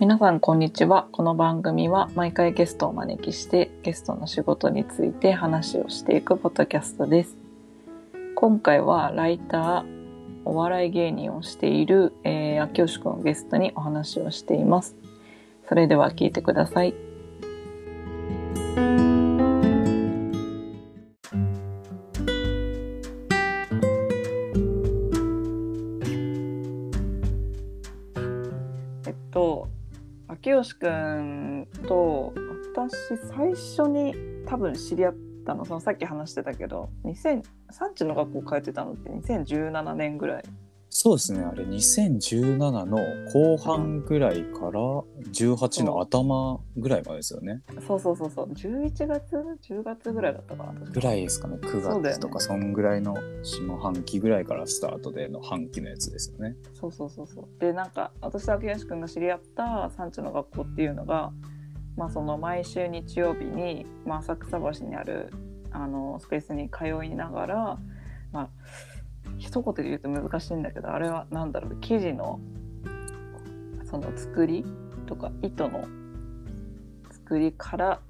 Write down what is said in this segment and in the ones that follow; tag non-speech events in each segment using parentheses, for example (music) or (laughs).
皆さんこんにちは。この番組は毎回ゲストをお招きしてゲストの仕事について話をしていくポッドキャストです。今回はライターお笑い芸人をしている、えー、秋吉くんをゲストにお話をしています。それでは聞いてください。私最初に多分知り合ったのそのさっき話してたけど2000産地の学校通ってたのって2017年ぐらい。そうですねあれ2017の後半ぐらいから18の頭ぐらいまでですよね。そうそうそうそう。11月？10月ぐらいだったかなぐらいですかね9そうだよね。月とかそんぐらいの下半期ぐらいからスタートでの半期のやつですよね。そうそうそうそう。でなんか私と秋吉くんが知り合った産地の学校っていうのがまあその毎週日曜日に、まあ、浅草橋にあるあのスペースに通いながらまあ一言で言うと難しいんだけどあれは何だろう生地のその作りとか糸の作りから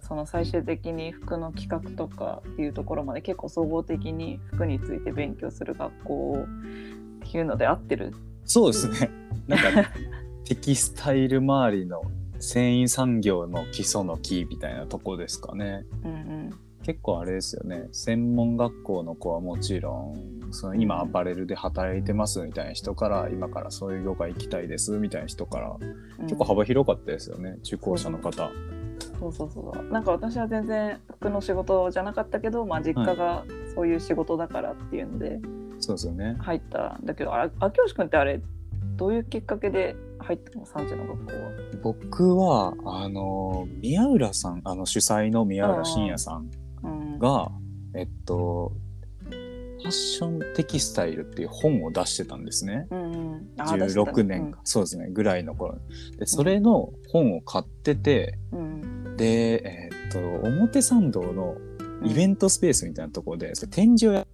その最終的に服の企画とかっていうところまで結構総合的に服について勉強する学校っていうので合ってる。そうですね。なんか (laughs) テキスタイル周りの繊維産業の基礎の木みたいなとこですかね。うんうん。結構あれですよね。専門学校の子はもちろんその今アパレルで働いてますみたいな人から今からそういう業界行きたいですみたいな人からうん。結構幅広かったですよね。受講者の方。そうそうそうなんか私は全然服の仕事じゃなかったけど、まあ、実家がそういう仕事だからっていうのでそうですよね。入ったんだけどあ秋吉くんってあれどういうきっかけで入ったの？産地の学校は。僕はあの宮浦さんあの主催の宮浦信也さんうん。がえっとファッションテキスタイルっていう本を出してたんですね。うんうん。あー出してた16年か、そうですねぐらいの頃でそれの本を買ってて、うん。でえっと表参道のイベントスペースみたいなところで、それ展示をや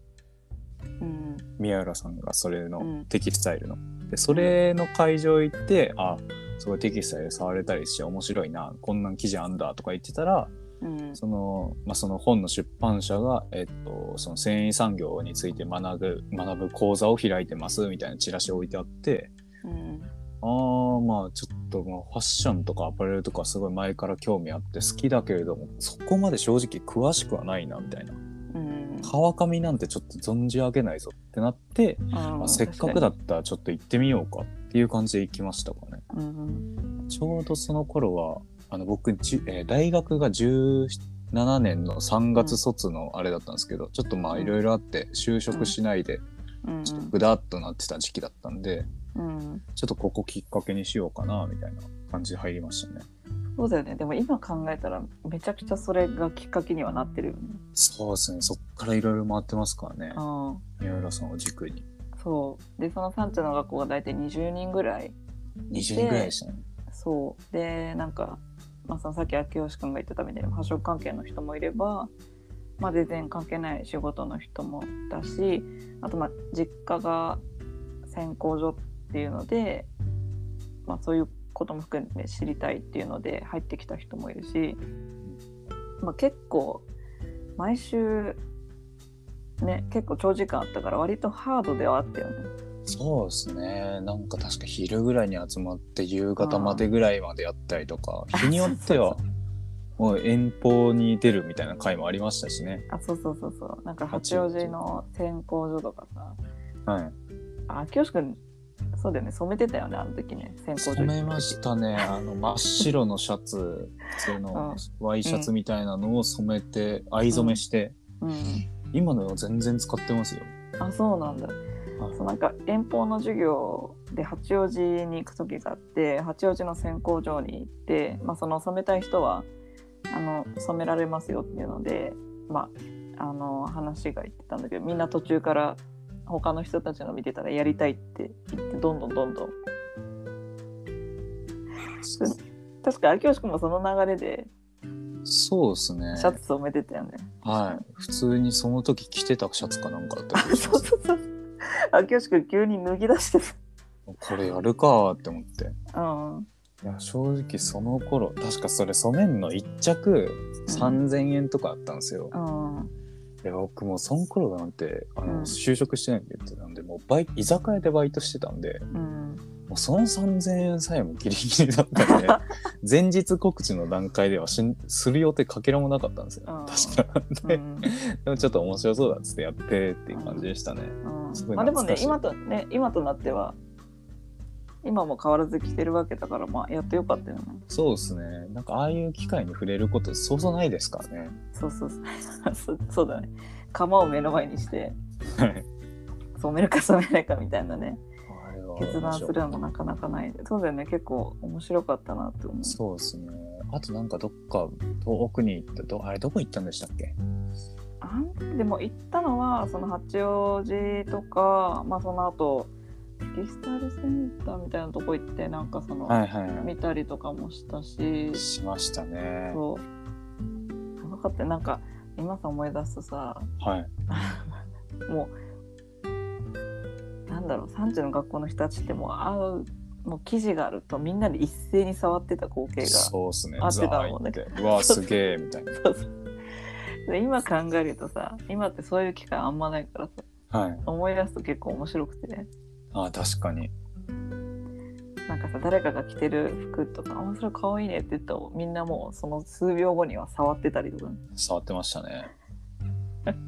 うん。宮浦さんがそれうん。のテキスタイルの。でそれの会場行ってあすごいテキスタイル触れたりして面白いなこんなん記事あんだとか言ってたらうん。その,、まあ、その本の出版社が、えっと、その繊維産業について学ぶ学ぶ講座を開いてますみたいなチラシ置いてあってうん。あーまあちょっとまあファッションとかアパレルとかすごい前から興味あって好きだけれどもそこまで正直詳しくはないなみたいな。うん川上なんてちょっと存じ上げないぞってなってあまあ、せっかくだったらちょっと行ってみようかっていう感じで行きましたかね。うんちょうどその頃はあの僕、じゅえー大学が17年の3月卒のあれだったんですけど、ちょっとまあうん。いろいろあって就職しないでうん。ちょっとぐだっとなってた時期だったんで、うん。ちょっとここきっかけにしようかなみたいな感じで入りましたね。そうだよね。でも今考えたらめちゃくちゃそれがきっかけにはなってるよね。そうですね。そっからいろいろ回ってますからね。あ宮浦さんを軸に。そう。でその産地の学校が大体20人ぐらい20人ぐらいでしたね。そう。でなんか、まあ、そのさっき秋吉君が言ってたみたいに発色関係の人もいれば、まあ、全然関係ない仕事の人もだしあとまあ実家が専攻所っていうので、まあ、そういうことも含めて知りたいっていうので入ってきた人もいるし、まあ、結構毎週ね結構長時間あったから割とハードではあったよね。そうですね。なんか確か昼ぐらいに集まって夕方までぐらいまでやったりとか、日によってはもう遠方に出るみたいな回もありましたしね。あそうそうそうそうなんか八王子の専攻所とかさはい。あ秋吉君そうだよね。染めてたよねあの時ね。専攻所染めましたね。あの真っ白のシャツ、普通の (laughs) ワイシャツみたいなのを染めて、藍染めして、うん。今の全然使ってますよ。あそうなんだ。はい。そうなんか遠方の授業で八王子に行く時があって八王子の専攻所に行って、まあ、その染めたい人はあの染められますよっていうので、まあ、あの話が言ってたんだけどみんな途中から他の人たちの見てたらやりたいって言ってどんどんどんどん確か秋吉君もその流れでそうですね。シャツ染めてたよね。はい。普通にその時着てたシャツかなんかだった。そうそうそう。秋吉君急に脱ぎ出してこれやるかって思って。た。うん。いや正直その頃確かそれ染めんの1着3000円とかあったんですよ。うんいや僕もうその頃なんてあの、うん。就職してないって言ってたんでもうバイ居酒屋でバイトしてたんでうん。もうその3000円さえもギリギリだったんで (laughs) 前日告知の段階ではしんする予定かけらもなかったんですよ、うん。確か。で,、うん。でもちょっと面白そうだっつってやってっていう感じでしたね、うん。すごいまあでもね今とね今となっては今も変わらず着てるわけだからまあやってよかったよね。そうですね。なんかああいう機会に触れることそうそうないですからね。そうそうそう。(laughs) そそうだね。釜を目の前にしてはい。染めるか染めないかみたいなね。決断するのもなかなかない。そうだよね。結構面白かったなって思う。そうですね。あとなんかどっか遠くに行ったどあれどこ行ったんでしたっけ？あん？でも行ったのはその八王子とかまあその後クリスタルセンターみたいなとこ行ってなんかその、はいはいは見たりとかもしたし。いしましたね。そう。やばかった。なんか今さ思い出すとさはい。(laughs) もうなんだろう産地の学校の人たちってもう会うもう記事があるとみんなで一斉に触ってた光景がそうっすね。合ってたもんね。ザー行って (laughs) うわすげえみたいな。そうそう。で今考えるとさ今ってそういう機会あんまないからさはい。思い出すと結構面白くてねあ確かに。なんかさ誰かが着てる服とか「あそれかわいいね」って言ったらみんなもうその数秒後には触ってたりとかね。触ってましたね。(laughs) 確か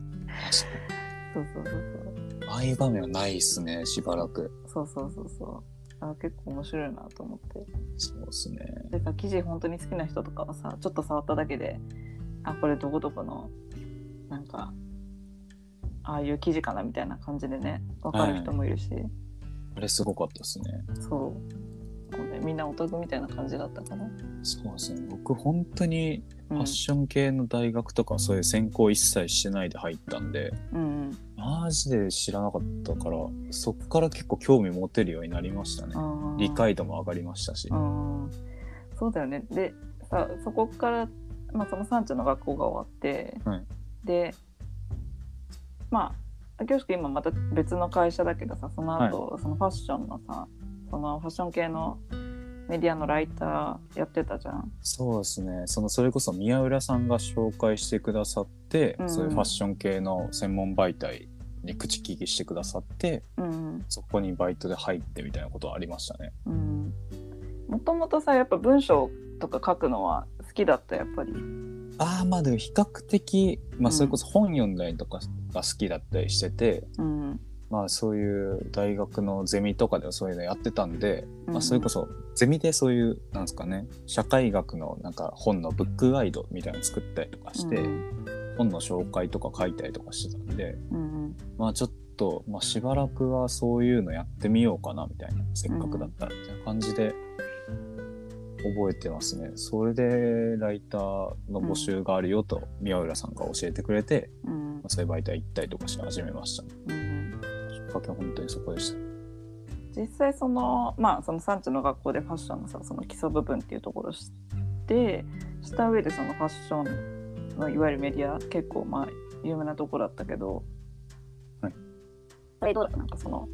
そうそうそう。にああいう場面はないっすねしばらく。そうそうそうそう。そうあ結構面白いなと思って。そうっすね。でさ生地本当に好きな人とかはさちょっと触っただけであこれどこどこのなんかああいう生地かなみたいな感じでね分かる人もいるし、あれすごかったですね。そう。ねみんなオタクみたいな感じだったかな、そうですね。僕本当にうん。ファッション系の大学とかそういう専攻一切してないで入ったんでうんマジで知らなかったからそっから結構興味持てるようになりましたね。うん、理解度も上がりましたし。うんそうだよね。でさそこから、まあ、その産地の学校が終わって、はい。でまあ京介今また別の会社だけどさその後、そのファッションのさそのファッション系のメディアのライターやってたじゃん。そうですね。そのそれこそ宮浦さんが紹介してくださって、うん。そういうファッション系の専門媒体に口利きしてくださってうん。そこにバイトで入ってみたいなことはありましたね。うん、もともとさやっぱ文章とか書くのは好きだったやっぱり。ああまあでも比較的、まあ、うん。それこそ本読んだりとかが好きだったりしてて、うん。まあそういう大学のゼミとかではそういうのやってたんで、うん。まあそれこそゼミでそういうなんですかね社会学のなんか本のブックガイドみたいなの作ったりとかして、うん。本の紹介とか書いたりとかしてたんでうん。まあちょっと、まあ、しばらくはそういうのやってみようかなみたいなせっかくだったらみたいな感じで覚えてますね。それでライターの募集があるよと宮浦さんが教えてくれて、うんまあそういう媒体行ったりとかし始めましたね。うんきっかけは本当にそこでした。実際そのまあその産地の学校でファッションのさその基礎部分っていうところを知ってした上でそのファッションのいわゆるメディア結構まあ有名なところだったけど、はい、あれどうだなんかその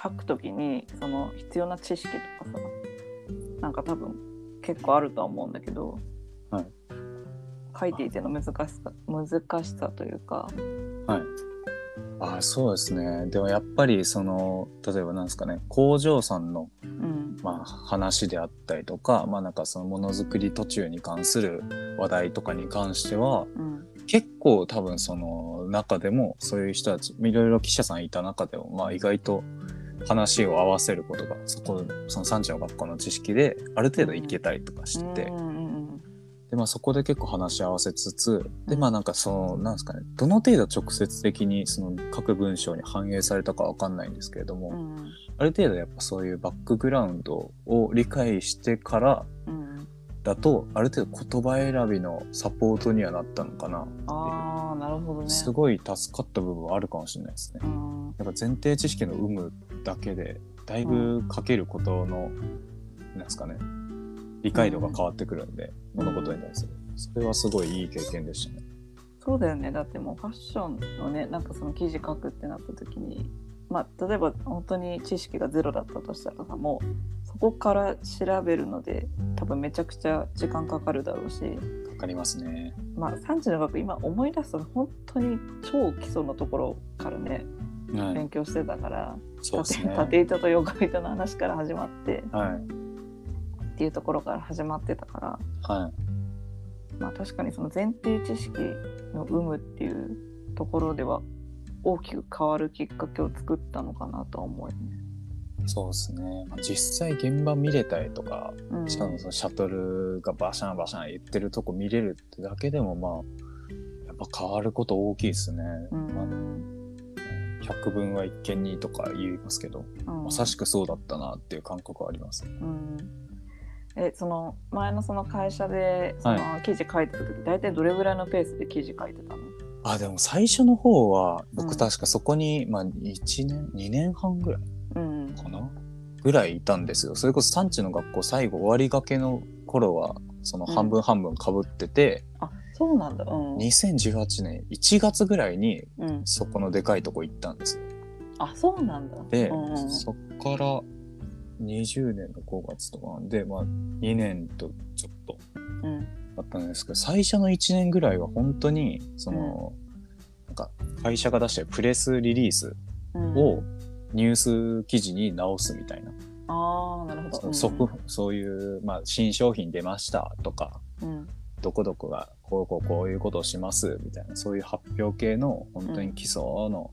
書くときにその必要な知識とかさなんか多分結構あるとは思うんだけど、はい書いていての難しさ難しさというか、はい。ああそうですね。でもやっぱりその例えばなんですかね工場さんのうんまあ、話であったりとか、まあ、なんかそのものづくり途中に関する話題とかに関してはうん結構多分その中でもそういう人たちいろいろ記者さんいた中でも、まあ、意外と話を合わせることがそこその産地の学校の知識である程度いけたりとかして。でまあ、そこで結構話し合わせつつでまあなんかそのなんですかねどの程度直接的にその各文章に反映されたかわかんないんですけれども、うんある程度やっぱそういうバックグラウンドを理解してからうんだとある程度言葉選びのサポートにはなったのかなああなるほどね。すごい助かった部分はあるかもしれないですね。うんやっぱ前提知識の有無だけでだいぶ書けることの、なんですかね理解度が変わってくるんで、うん物事に対するそれはすごいいい経験でしたね。そうだよねだってもうファッションのねなんかその記事書くってなった時にまあ例えば本当に知識がゼロだったとしたらさもうそこから調べるので多分めちゃくちゃ時間かかるだろうし、かかりますね。まあ、産地の学今思い出すと本当に超基礎のところからねはい勉。強してたから、ね。縦糸と横糸の話から始まってはい。っていうところから始まってたから、はい。まあ、確かにその前提知識の有無っていうところでは大きく変わるきっかけを作ったのかなとは思うよね。そうですね。まあ実際現場見れたりとか、うんしかもそのシャトルがバシャンバシャン言ってるとこ見れるってだけでもまあ、やっぱ変わること大きいですね。うんまあ、百聞は一見にとか言いますけど、うんまさしくそうだったなっていう感覚はあります。うんえその前のその会社でその記事書いてた時、大体どれぐらいのペースで記事書いてたの？あ、でも最初の方は、うん。僕確かそこに、まあ1年、2年半ぐらいうん。かな？ぐらいいたんですよ。それこそ産地の学校最後終わりがけの頃は、その半分半分被ってて、あそうなんだ。うん、2018年1月ぐらいにうん、そこのでかいとこ行ったんですよ。あそうなんだ。で、そっから20年の5月とかなんで、まあ2年とちょっと。うんだったんですけど、最初の1年ぐらいは本当に、その、なんか会社が出してるプレスリリースうん、をニュース記事に直すみたいな。ああなるほど、うん、そ速そういう、まあ、新商品出ましたとか、うん。どこどこがこうこうこういうことをしますみたいな、そういう発表系の本当に基礎の、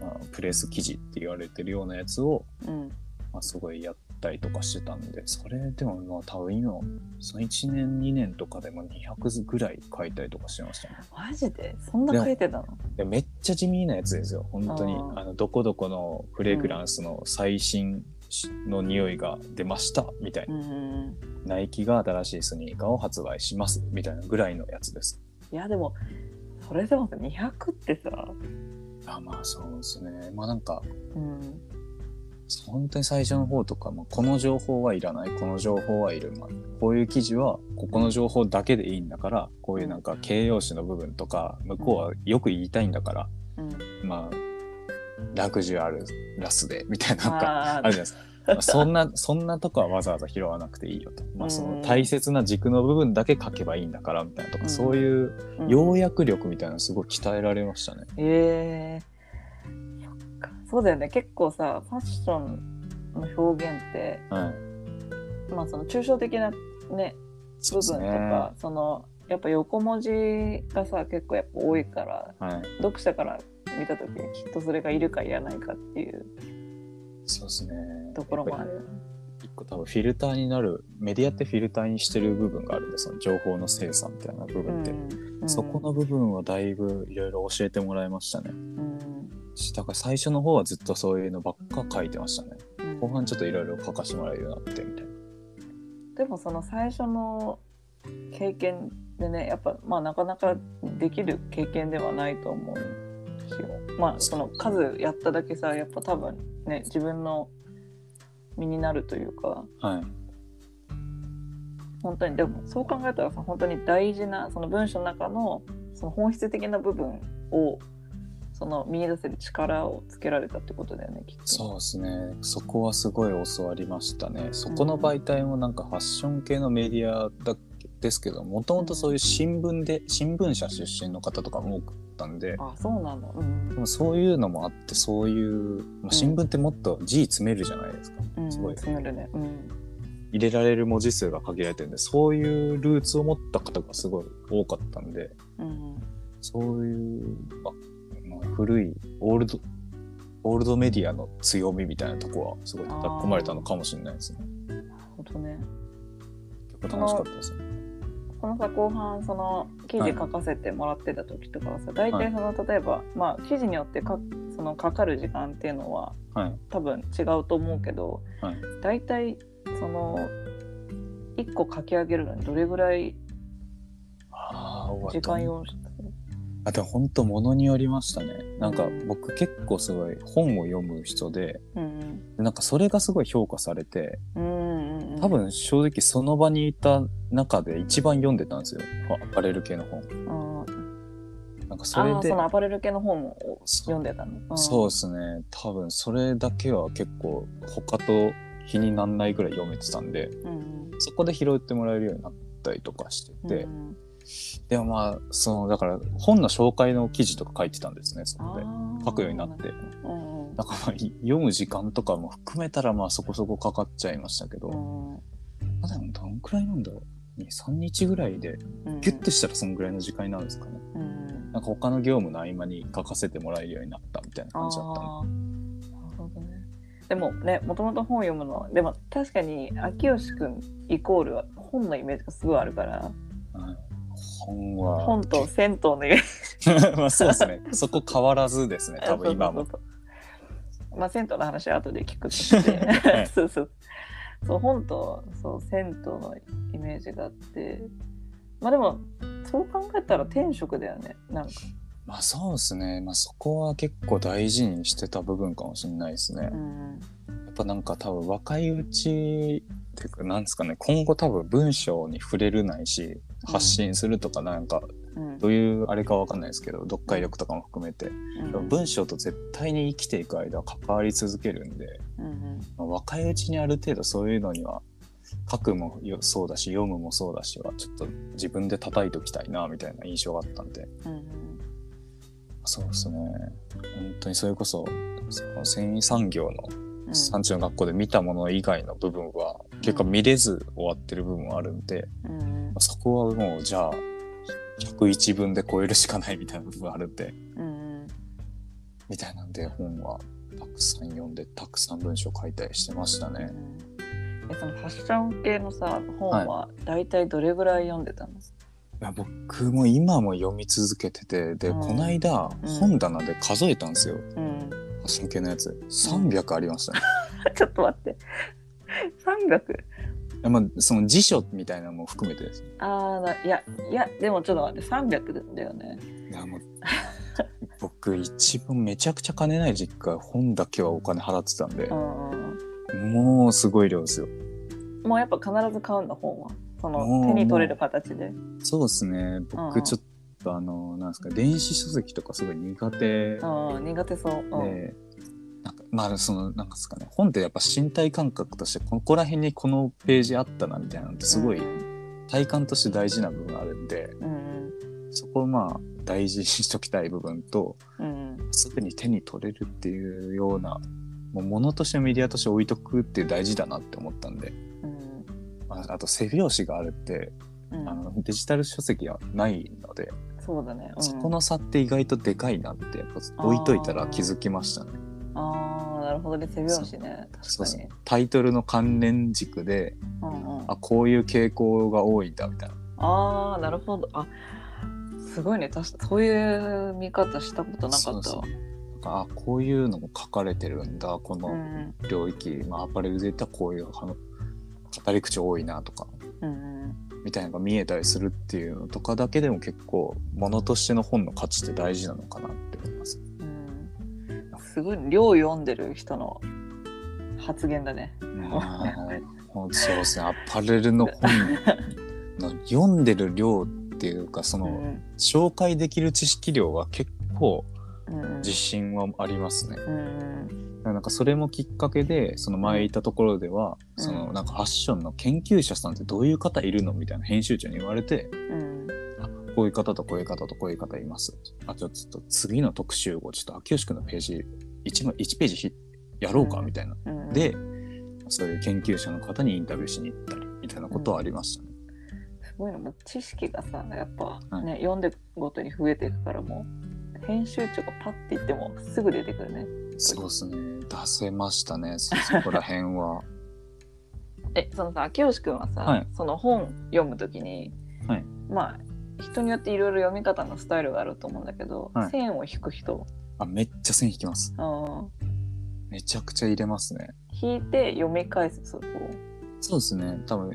まあ、プレス記事って言われてるようなやつを、うん。まあ、すごいやったりとかしてたんで、それでもまあ多分今、その1年2年とかでも200図ぐらい書いたりとかしてましたね。マジで？そんな書いてたの？でめっちゃ地味なやつですよ、本当にあ。の、どこどこのフレグランスの最新の匂いが出ました、みたいな。うんナイキが新しいスニーカーを発売します、みたいなぐらいのやつです。いやでもそれでもさ200ってさ、あまあそうですね。まあなんか、うん、本当に最初の方とか、まあ、この情報はいらない、この情報はいる。まあ、こういう記事は、ここの情報だけでいいんだから、こういうなんか形容詞の部分とか、向こうはよく言いたいんだから、うん、まあ、ラグジュアルラスで、みたいななんか、ああるじゃないですか。まあそんな、(laughs) そんなとこはわざわざ拾わなくていいよと。まあ、そうんの大切な軸の部分だけ書けばいいんだから、みたいなとか、うんそういううん要約力みたいなのすごい鍛えられましたね。えー、そっかそうだよね結構さファッションの表現ってはい。まあその抽象的なね部分とそうですね。かそのやっぱ横文字がさ結構やっぱ多いからはい。読者から見た時にきっとそれがいるかいらないかっていうそうですね。ところもある。一個多分フィルターになるメディアってフィルターにしてる部分があるんでその情報の精査みたいな部分って、うんそこの部分はだいぶいろいろ教えてもらいましたねうんだから最初の方はずっとそういうのばっか書いてましたね。うん。後半ちょっといろいろ書かせてもらえるようになってみたいな。でもその最初の経験でねやっぱまあなかなかできる経験ではないと思うんですよ。まあその数やっただけさやっぱ多分ね自分の身になるというか。はい。本当にでもそう考えたらさ本当に大事なその文章の中のその本質的な部分をその見出せる力をつけられたってことだよねきっと。そうですね。そこはすごい教わりましたね。そこの媒体もなんかファッション系のメディアだですけどもともとそういう新聞で新聞社出身の方とかも多かったんで。あそうなんだ。うん。でもそういうのもあってそういう、まあ、新聞ってもっと字詰めるじゃないですか、うん、すごい。詰めるね。うん。入れられる文字数が限られてるんでそういうルーツを持った方がすごい多かったんで。うん。そういう、古いオールドオールドメディアの強みみたいなとこはすごい叩き込まれたのかもしれないですね。なるほどね。結構楽しかったですね。このさ後半その記事書かせてもらってた時とかはさ、大体その例えばまあ記事によってかそのかかる時間っていうのははい。多分違うと思うけど、はい大体その1個書き上げるのにどれぐらい時間用意しあ、でも本当ものによりましたね。なんかうん僕結構すごい本を読む人で、うんなんかそれがすごい評価されて、うんうんうん多分正直その場にいた中で一番読んでたんですよ。アパレル系の本。なんかそれでそ、のアパレル系の本も読んでたの、んそうですね。多分それだけは結構他と日になんないぐらい読めてたんでうんそこで拾ってもらえるようになったりとかしてて、うんでもまあそのだから本の紹介の記事とか書いてたんですねそこで。書くようになって。うんうん。だからまあい読む時間とかも含めたらまあそこそこかかっちゃいましたけど、うん。まあでもどんくらいなんだろう。23日ぐらいでうん。ギュッとしたらそんぐらいの時間になるんですかね。うん。なんか他の業務の合間に書かせてもらえるようになったみたいな感じだったんで。なるほどね。でもねもともと本読むのでも確かに秋吉くんイコールは本のイメージがすごいあるから。はい本は。本と銭湯のイメージ。(laughs) まあそうですね。そこ変わらずですね、多分今も。まあ銭湯の話は後で聞くとしてはい。(laughs) そうそう。そう本とそう銭湯のイメージがあって。まあでもそう考えたら天職だよねなんか。まあそうですね。まあそこは結構大事にしてた部分かもしれないですね。うん。やっぱなんか多分若いうちっていうかなんですかね。今後多分文章に触れるないし発信するとかなんかうん。どういうあれかわかんないですけど読解力とかも含めて。うん。文章と絶対に生きていく間は関わり続けるんで、うんまあ、若いうちにある程度そういうのには書くもよそうだし読むもそうだしはちょっと自分で叩いておきたいなみたいな印象があったんで。うんそうですね。本当にそれこそその繊維産業のうん。産地の学校で見たもの以外の部分は結構見れず終わってる部分はあるんで、うん。そこはもうじゃあ101分で超えるしかないみたいな部分あるんでうん。みたいなんで本はたくさん読んでたくさん文章書いたりしてましたね。えそのファッション系のさ本は大体どれぐらい読んでたの、いや僕も今も読み続けててで、うん。この間うん。本棚で数えたんですよ、うん、ファッション系のやつ。300ありましたね。(laughs) ちょっと待って300いやまあその辞書みたいなのも含めてですああないやいやでもちょっと待って300だよね。いやもう (laughs) 僕一番めちゃくちゃ金ない実家本だけはお金払ってたんでうんもうすごい量ですよ。もうやっぱ必ず買うんだ本は。その手に取れる形で。そうですね。うん。僕ちょっとあのなんですか電子書籍とかすごい苦手うん苦手そう、うん。でまあそのなんかですかね本ってやっぱ身体感覚としてここら辺にこのページあったなみたいなのってすごいうん体感として大事な部分あるんでうんそこをまあ大事にしときたい部分とうんすぐに手に取れるっていうようなもう物としてメディアとして置いとくって大事だなって思ったんで、うん。まあ、あと背表紙があるってうん。あのデジタル書籍はないので、そうだね、うん、そこの差って意外とでかいなってやっぱ置いといたら気づきましたね。ああなるほどね背表紙ね。確かに。タイトルの関連軸でうんうん、あこういう傾向が多いんだみたいな。ああなるほど。あすごいね。確かそういう見方したことなかったあこういうのも書かれてるんだこうのん。領域、まあ、アパレルで言ったらこういうあの語り口多いなとかうんうん。みたいなのが見えたりするっていうのとかだけでも結構物としての本の価値って大事なのかなって思います。うんすごい量読んでる人の発言だね。そうですね。アパレルの本の読んでる量っていうかその、うん。紹介できる知識量は結構うん自信はありますね。うんなんかそれもきっかけでその前行ったところでは、うん。そのなんかファッションの研究者さんってどういう方いるのみたいな編集長に言われてこういう方とこういう方とこういう方います。あちょっと次の特集をちょっと秋吉君のページ 1, 枚1ページひやろうかうん。みたいな、うん。でそういう研究者の方にインタビューしに行ったりみたいなことはありましたね。すごいのもう知識がさやっぱはい。ね、読んでごとに増えていくからもう編集長がパッて言ってもすぐ出てくるね。そうですね。出せましたねそ (laughs) そこら辺は。えそのさ秋吉君はさ、はい。その本読むときに、はい。まあ人によっていろいろ読み方のスタイルがあると思うんだけど、はい線を引く人、あめっちゃ線引きます。うん、めちゃくちゃ入れますね。引いて読み返すそこそうですね多分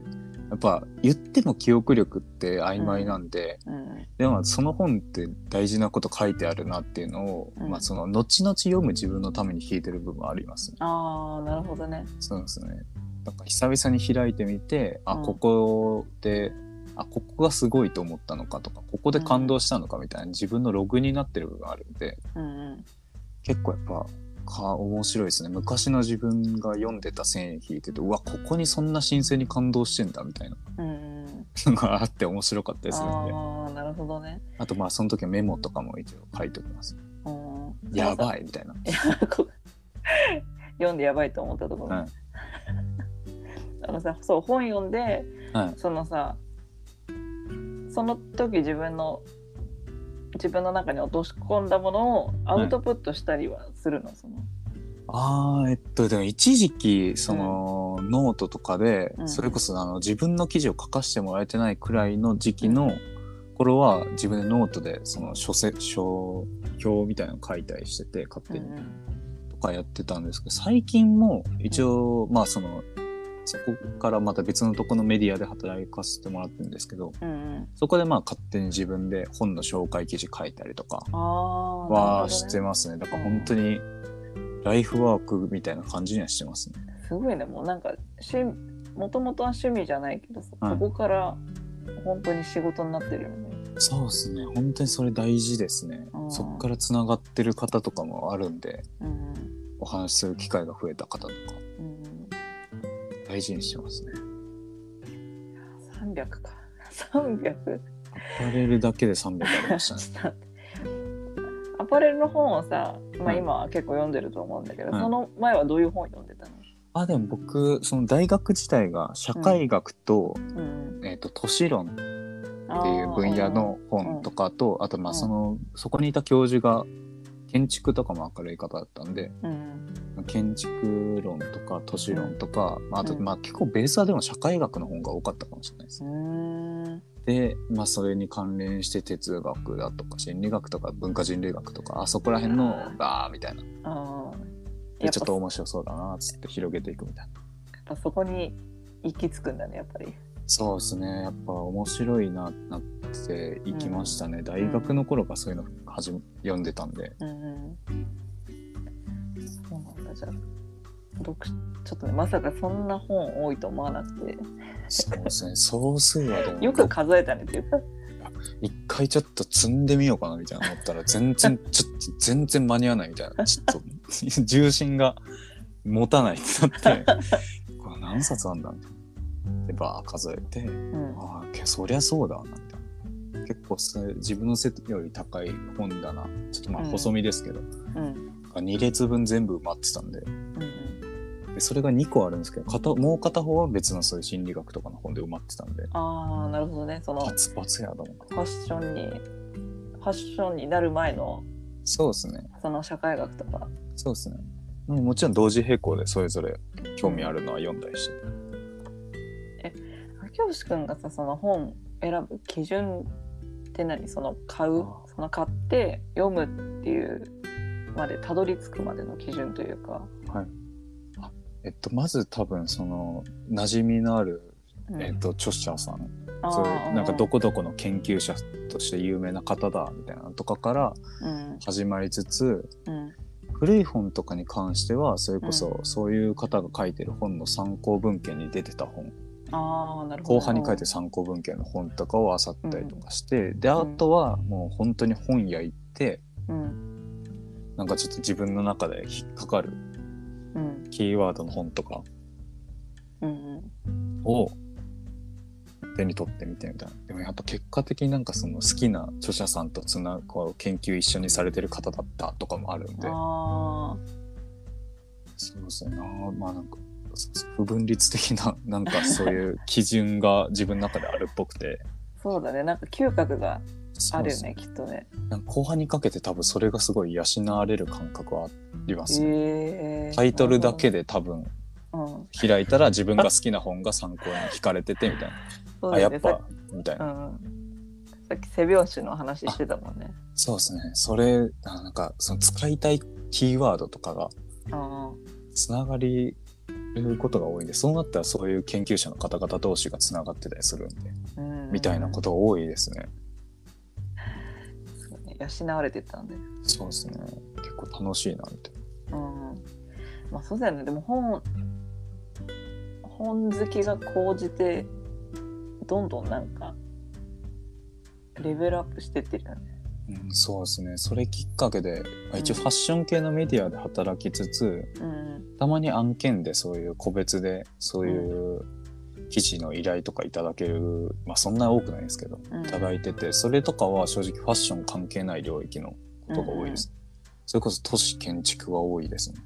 やっぱ言っても記憶力って曖昧なんで、うんでもその本って大事なこと書いてあるなっていうのを、うんまあその後々読む自分のために引いてる部分はありますね。ああなるほどね。そうですね。なんか久々に開いてみて、あ、うんここで、あ、ここがすごいと思ったのかとか、ここで感動したのかみたいな自分のログになってる部分があるんで、うんうん。結構やっぱか面白いですね。昔の自分が読んでた線引いててうわここにそんな新鮮に感動してんだみたいな。うんのがあって面白かったりするんでああなるほどね。あとまあその時はメモとかも一応書いておきます。うん、やい。ばいみたいな。こ読んでやばいと思ったところ、はいあのさそう本読んではい。そのさその時自分の自分の中に落とし込んだものをアウトプットしたりはするの、そのあーえっとでも一時期その、ノートとかで、うん。それこそあの自分の記事を書かせてもらえてないくらいの時期の頃は自分でノートでその書、書評みたいなの書いたりしてて勝手に。とかやってたんですけど最近も一応、まあそのそこからまた別のとこのメディアで働かせてもらってるんですけどうんうん、そこでまあ勝手に自分で本の紹介記事書いたりとかはしてますね。だから本当にライフワークみたいな感じにはしてますね。すごいね。もうなんか趣もともとは趣味じゃないけどさ、はいそこから本当に仕事になってるよね。そうですね。本当にそれ大事ですね。うん。そっからつながってる方とかもあるんでうんお話しする機会が増えた方とか。うん、大事にしてますね。300か。300アパレルだけで300ありましたね。(laughs) アパレルの本をさ、まあ、はい。今は結構読んでると思うんだけど、はい。その前はどういう本読んでたの、あでも僕その大学自体が社会学と,、うん、えー、と都市論っていう分野の本とかとあとまあうん。そのそこにいた教授が建築とかも明るい方だったんでうん。建築論とか都市論とか、まああとうん。まあ結構ベースはでも社会学の本が多かったかもしれないですう。ーん。で、まあ、それに関連して哲学だとか心理学とか文化人類学とかあそこら辺のバーみたいな。でちょっとやっ面白そうだなっつって広げていくみたいな。ぱそこに行き着くんだねやっぱり。そうですね。やっぱ面白いななっていきましたね、大学の頃からそういうのはじめ読んでたんで。うんうん、そうなんだ。じゃあ読ちょっとねまさかそんな本多いと思わなくて。そうですね。総数はでもよく数えたねっていうか。一回ちょっと積んでみようかなみたいな思ったら全然 (laughs) ちょっと全然間に合わないみたいな。ちょっと重心が持たないってなって。(laughs) これ何冊あんだみたでバー数えてうん。ああけそりゃそうだなみたいな結構自分の背より高い本棚ちょっとまあうん。細身ですけど、うん。2列分全部埋まってたんで。うんでそれが2個あるんですけど片もう片方は別のそういう心理学とかの本で埋まってたんで。ああなるほどね。そのパツパツやと思ってファッションにファッションになる前のそうですね。その社会学とか。そうですね。もちろん同時並行でそれぞれ興味あるのは読んだりして秋吉くんがさその本選ぶ基準って何？その買うあその買って読むっていうまでたどり着くまでの基準というか、えっとまず多分その馴染みのある、うん。えっと、著者さん。そういうなんかどこどこの研究者として有名な方だみたいなのとかからうん。始まりつつうん。古い本とかに関してはそれこそそういう方が書いてる本の参考文献に出てた本ああなるほど。後半に書いてる参考文献の本とかを漁ったりとかして、であとはもう本当に本屋行ってうん。なんかちょっと自分の中で引っかかるうん。キーワードの本とかうんを手に取ってみてみたいな。でもやっぱ結果的になんかその好きな著者さんとつなこう研究一緒にされてる方だったとかもあるんで。あそうですねなまあなんか不分律的ななんかそういう基準が自分の中であるっぽくて。あそうだね。なんか嗅覚があるよそうねきっとね。後半にかけて多分それがすごい養われる感覚はありますね、へえ。タイトルだけで多分うん。開いたら自分が好きな本が参考に惹かれててみたいな。ね。あやっぱみたいな。うん。さっき背拍子の話してたもんね。そうですね。それ、あなんか、その使いたいキーワードとかがあつながりることが多いんで、そうなったらそういう研究者の方々同士がつながってたりするんで、あ、うん、みたいなことが多いですね。そうね養われてたんで。そうですね。結構楽しいな、みたいうん。まあそうだよね。でも本本好きが高じてどんどんなんかレベルアップしてってるよねうん、そうですね。それきっかけで、まあ一応ファッション系のメディアで働きつつうん。たまに案件でそういう個別でそういう記事の依頼とかいただける、まあそんな多くないですけどうん。いただいててそれとかは正直ファッション関係ない領域のことが多いです、それこそ都市建築が多いですね。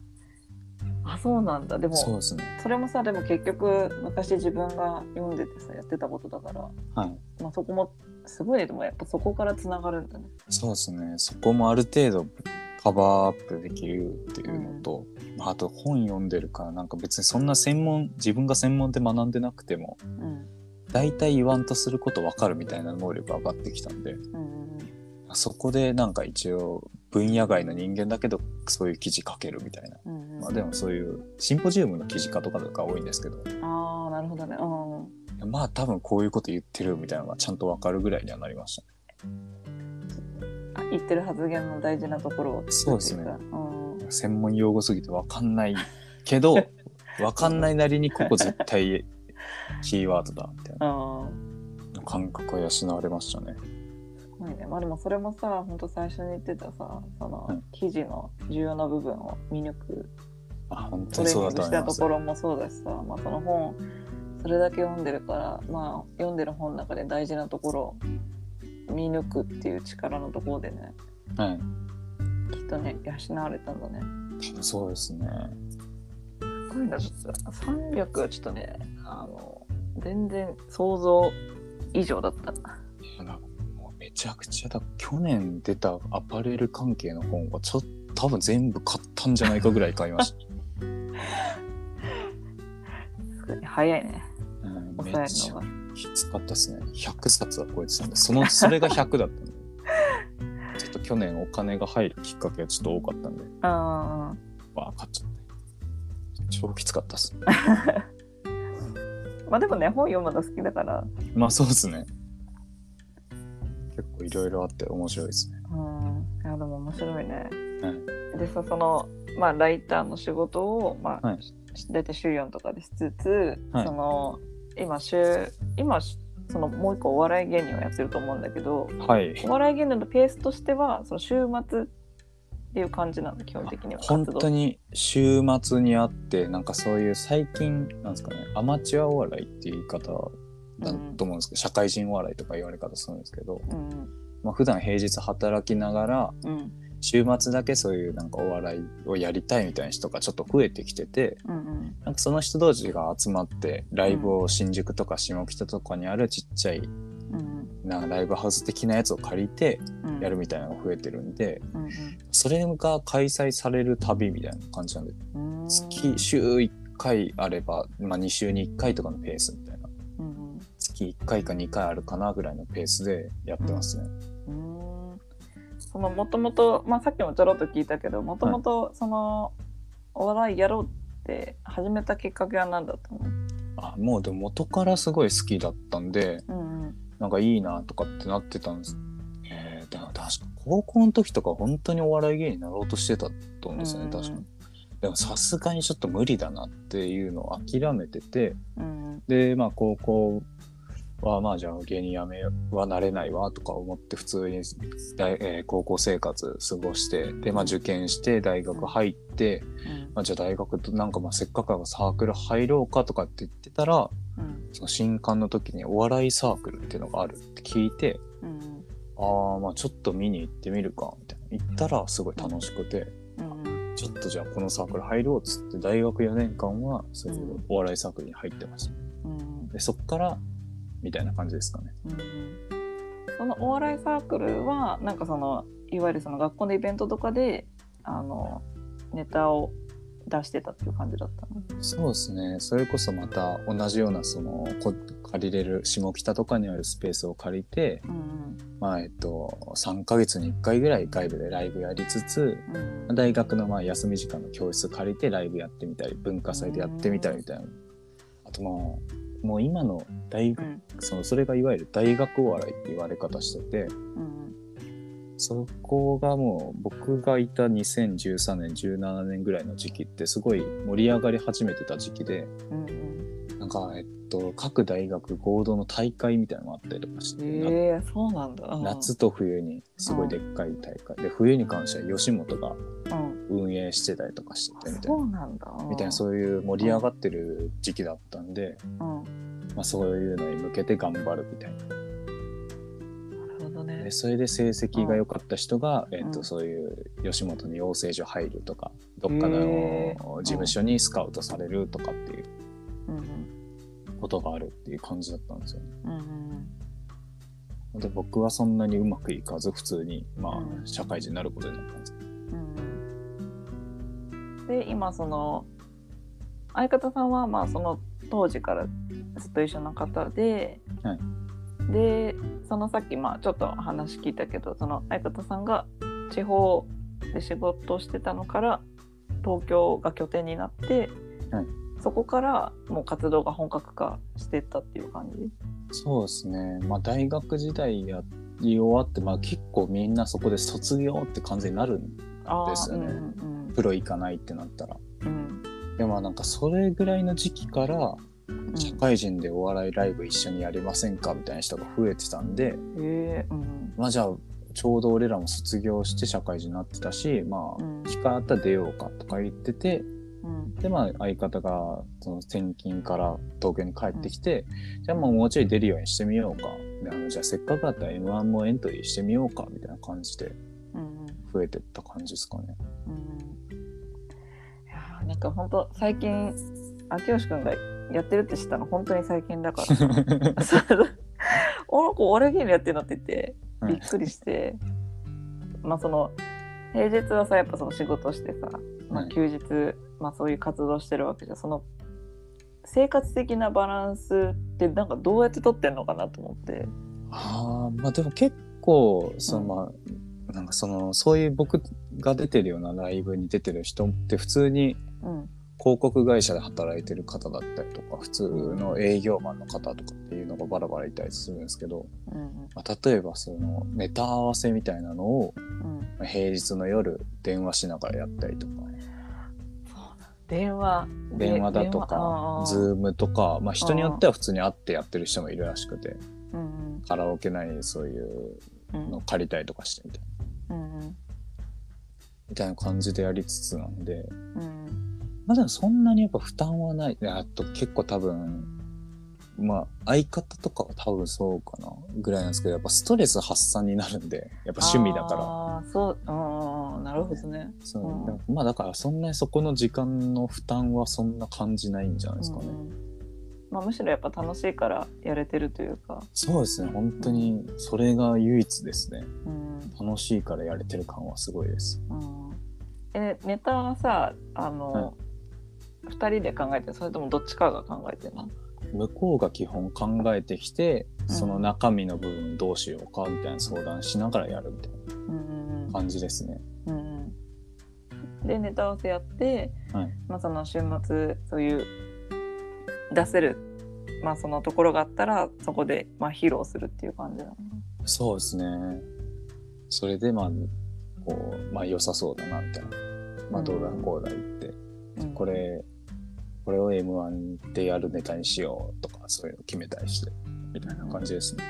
あそうなんだ。でもそうですね。それもさでも結局昔自分が読んでてさやってたことだから、はい。まあ、そこもすごいねでもやっぱそこからつながるんだね。そうですね。そこもある程度カバーアップできるっていうのと、まああと本読んでるからなんか別にそんな専門自分が専門で学んでなくてもうん。大体言わんとすること分かるみたいな能力が上がってきたんでうんうんそこでなんか一応分野外の人間だけどそういう記事書けるみたいな、うんうんまあ、でもそういうシンポジウムの記事化とかが多いんですけど。ああなるほどね。うんまあ多分こういうこと言ってるみたいなのがちゃんと分かるぐらいにはなりましたあ言ってる発言の大事なところをそうですね。うん。専門用語すぎて分かんないけど (laughs) 分かんないなりにここ絶対キーワードだみたいなあ感覚は養われましたね。すごいね。まあでもそれもさ、本当最初に言ってたさ、そのうん。記事の重要な部分を見抜く。あ本当にそうだと思います。ころもそうだしさ、まあ、その本それだけ読んでるから、まあ、読んでる本の中で大事なところを見抜くっていう力のところでねはい、きっとね養われたんだね。多分そうですね。すごいなちょっと300はちょっとねあの全然想像以上だった。めちゃくちゃだ去年出たアパレル関係の本はちょっと多分全部買ったんじゃないかぐらい買いました。(laughs) 早いね抑えっちゃるのが。きつかったですね。100冊は超えてたんで、そのそれが100だったんで。(laughs) ちょっと去年お金が入るきっかけがちょっと多かったんで、あわあ、買っちゃって。超きつかったっす。ー (laughs) まあでもね本読むの好きだから、まあそうですね。結構いろいろあって面白いですね。うん、いやでも面白いね。はいでさそのまあライターの仕事をまあ、はい大体週4とかでしつつ、はいその今週今そのもう一個お笑い芸人をやってると思うんだけどはい。お笑い芸人のペースとしてはその週末っていう感じなんだ基本的には本当に週末にあってなんかそういう最近なんですかねアマチュアお笑いっていう言い方だと思うんですけど、社会人お笑いとか言われ方するんですけど、うん。まあ普段平日働きながらうん週末だけそういうなんかお笑いをやりたいみたいな人がちょっと増えてきててうんうん。なんかその人同士が集まってライブを新宿とか下北とかにあるちっちゃいうんなんかライブハウス的なやつを借りてうん。やるみたいなのが増えてるんでうんそれが開催される旅みたいな感じなんでうんうん。月週1回あれば、まあ、2週に1回とかのペースみたいなうん。月1回か2回あるかなぐらいのペースでやってますね。うんそのもともとまあさっきもちょろっと聞いたけどもともとそのお笑いやろうって始めたきっかけは何だったの？あもうでも元からすごい好きだったんでうんうん。なんかいいなとかってなってたんです。えー、でも確か高校の時とか本当にお笑い芸人になろうとしてたと思うんですよね、確かに。でもさすがにちょっと無理だなっていうのを諦めててうん。でまあ高校はまあじゃあ芸人辞めはなれないわとか思って普通に大、えー高校生活過ごしてでまあ受験して大学入って、うん。まあ、じゃあ大学となんかまあせっかくサークル入ろうかとかって言ってたらうん。その新刊の時にお笑いサークルっていうのがあるって聞いてうん。ああまあちょっと見に行ってみるかみたいな。行ったらすごい楽しくて。うん。ちょっとじゃあこのサークル入ろうっつって大学4年間はそういうお笑いサークルに入ってました。うん。でそっからみたいな感じですかね。うんそのお笑いサークルはなんかそのいわゆるその学校のイベントとかであのネタを出してたっていう感じだったの？そうですね。それこそまた同じようなそのこ借りれる下北とかにあるスペースを借りて、うんまあえっと3ヶ月に1回ぐらい外部でライブやりつつ、うん大学のまあ休み時間の教室借りてライブやってみたり、文化祭でやってみたりみたいな。あともうもう今の大学、うんそのそれがいわゆる大学お笑いって言われ方してて。うんそこがもう僕がいた2013年17年ぐらいの時期ってすごい盛り上がり始めてた時期でうんなんか、えっと、各大学合同の大会みたいなのがあったりとかして、ええそうなんだ。うんな夏と冬にすごいでっかい大会で冬に関しては吉本がうん。運営してたりとかしててみたいなそうなんだ。みたいなそういう盛り上がってる時期だったんで、うん。まあ、そういうのに向けて頑張るみたいななるほどねで。それで成績が良かった人が、んえっとそういう吉本に養成所入るとかどっかの事務所にスカウトされるとかっていううんうんことがあるっていう感じだったんですよね。うんうんで僕はそんなにうまくいかず普通に、まうん。あ、社会人になることになったんですけどうんうん。で今その相方さんはまあその当時からずっと一緒の方で、はい。でそのさっきまあちょっと話聞いたけどその相方さんが地方で仕事をしてたのから東京が拠点になって、はいそこからもう活動が本格化してったっていう感じ？そうですね、まあ、大学時代やり終わって、まあ、結構みんなそこで卒業って感じになるあーですよね。うんうんプロ行かないってなったら。うん。でもなんかそれぐらいの時期からうん。社会人でお笑いライブ一緒にやりませんかみたいな人が増えてたんで、へえうん。まあじゃあちょうど俺らも卒業して社会人になってたしまあうん。機会あったら出ようかとか言っててうん。でまあ相方がその転勤から東京に帰ってきて、じゃあもうもうちょい出るようにしてみようか。であのじゃあせっかくだったら m 1もエントリーしてみようかみたいな感じでうん増えてった感じですかね。うんいやーなんか本当最近秋吉くんがやってるって知ったの本当に最近だから。(laughs) お (laughs) の子お笑い芸人やってるのって言ってびっくりして、まあその平日はさやっぱその仕事してさ、まあ、はい休日、まあそういう活動してるわけじゃん。その生活的なバランスってなんかどうやって取ってんのかなと思って。ああまあでも結構そのうん。まあ、なんかそのそういう僕が出てるようなライブに出てる人って普通にうん。広告会社で働いてる方だったりとか普通の営業マンの方とかっていうのがバラバラいたりするんですけど、うんまあ、例えばそのネタ合わせみたいなのを平日の夜電話しながらやったりとか電話。電話だとかズームとか、まあ、人によっては普通に会ってやってる人もいるらしくてうんカラオケ内でそういううんの借りたりとかしてみたいな。うんうん。みたいな感じでやりつつなんで。うん。まあでもそんなにやっぱ負担はない。あと結構多分、まあ相方とかは多分そうかな。ぐらいなんですけど、やっぱストレス発散になるんで、やっぱ趣味だから。ああそううんうんなるほどね。そううんまあだからそんなにそこの時間の負担はそんな感じないんじゃないですかね。うんうんまあ、むしろやっぱ楽しいからやれてるというか、そうですね。本当にそれが唯一ですね。うん楽しいからやれてる感はすごいです。うん、えネタはさあの、二人で考えてる？それともどっちかが考えてるの？向こうが基本考えてきて、うんその中身の部分どうしようかみたいな相談しながらやるみたいうんな感じですね。うんうんでネタ合わせやって、はい。まあ、その週末そういう出せる、まあ、そのところがあったらそこで、まあ、披露するっていう感じなのそうですね。それでまあ、こう、まあ良さそうだな、みたいな。まあうん。どうだこうだ言って、うん。これ、これを M1 でやるネタにしようとか、そういうの決めたりして、みたいな感じですね。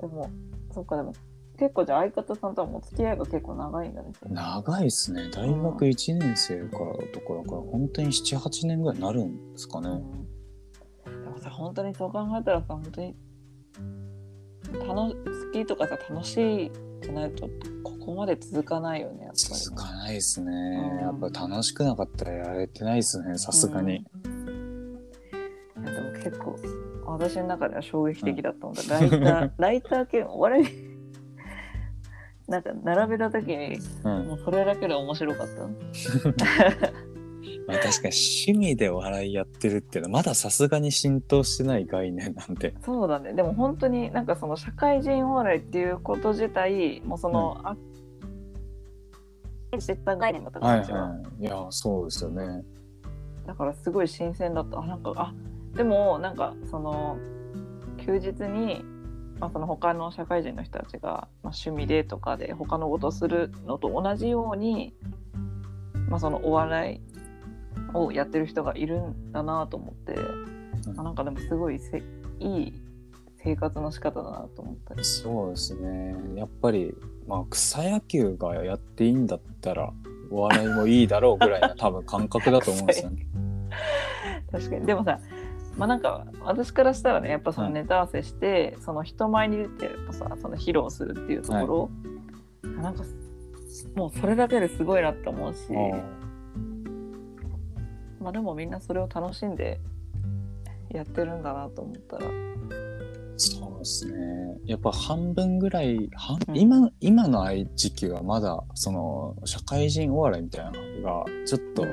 でもそっかでも結構じゃあ相方さんとはもう付き合いが結構長いんだね。長いですね。大学1年生からとかだから、本当に7、8年ぐらいになるんですかね。うんでもさ本当にそう考えたらさ本当に楽好きとかさ楽しいじゃないとここまで続かないよねやっぱりね、続かないですね。うんやっぱ楽しくなかったらやれてないですね、さすがに。いやでも結構私の中では衝撃的だったもんだ、ライターライター系お笑いなんか並べた時にうん。もうそれだけで面白かった (laughs) まあ確かに趣味でお笑いやってるっていうのはまださすがに浸透してない概念なんで。そうだねでも本当になんかその社会人お笑いっていうこと自体もうその、あ知った概念だったからはい私ははい。いや、そうですよね。だからすごい新鮮だったあなんかあでもなんかその休日に、まあ、その他の社会人の人たちが、まあ、趣味でとかで他のことをするのと同じように、まあ、そのお笑いをやってる人がいるんだなと思って、うんあなんかでもすごいせいい生活の仕方だなと思ったりそうですね。やっぱり、まあ、草野球がやっていいんだったら、お笑いもいいだろうぐらいの多分感覚だと思うんですよね。(laughs) 確かにでもさまあなんか私からしたらねやっぱそのはい。ネタ合わせして、その人前に出てやっぱさその披露するっていうところ、なんかもうそれだけですごいなって思うし、まあでもみんなそれを楽しんでやってるんだなと思ったら。そうですね。やっぱ半分ぐらい、半うん。今、今の時期はまだ、その、社会人お笑いみたいなのが、ちょっと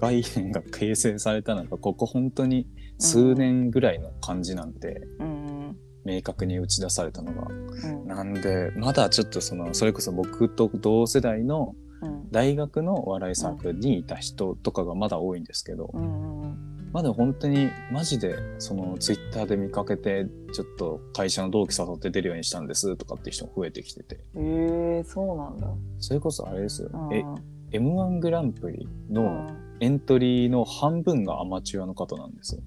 概念が形成されたのが、ここ本当に数年ぐらいの感じなんで、うん明確に打ち出されたのが。うん。なんで、まだちょっとその、それこそ僕と同世代のうん。大学のお笑いサークルにいた人とかがまだ多いんですけど、うんうんまだ本当にマジでそのツイッターで見かけてちょっと会社の同期誘って出るようにしたんですとかっていう人も増えてきてて。えー、そうなんだ。それこそあれですよ、うん。え m 1グランプリうのんエントリーの半分がアマチュアの方なんですよ。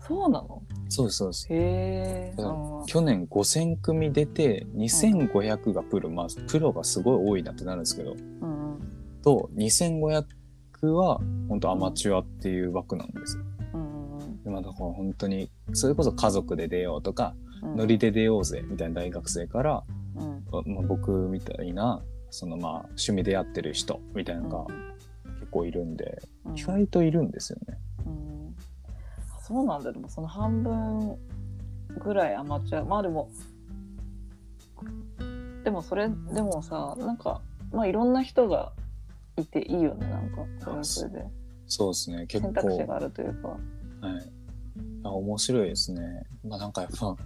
そうなの？そうですそうです。へえ。うんうん去年5000組出て2500がプロ、まあプロがすごい多いなってなるんですけどうんと2500は本当アマチュアっていう枠なんですよ。うんでまあだから本当にそれこそ家族で出ようとかうん。ノリで出ようぜみたいな大学生から、うん。まあ、僕みたいなそのまあ趣味でやってる人みたいなのが結構いるんで、うん。意外といるんですよね。うん。そうなんだでもその半分ぐらいアマチュアまあでもでもそれでもさなんかまあいろんな人がいていいよね。なんかそれはそれで。そうですね。結選構択肢があるというか。はい、あ面白いですね。まあなんかやっぱ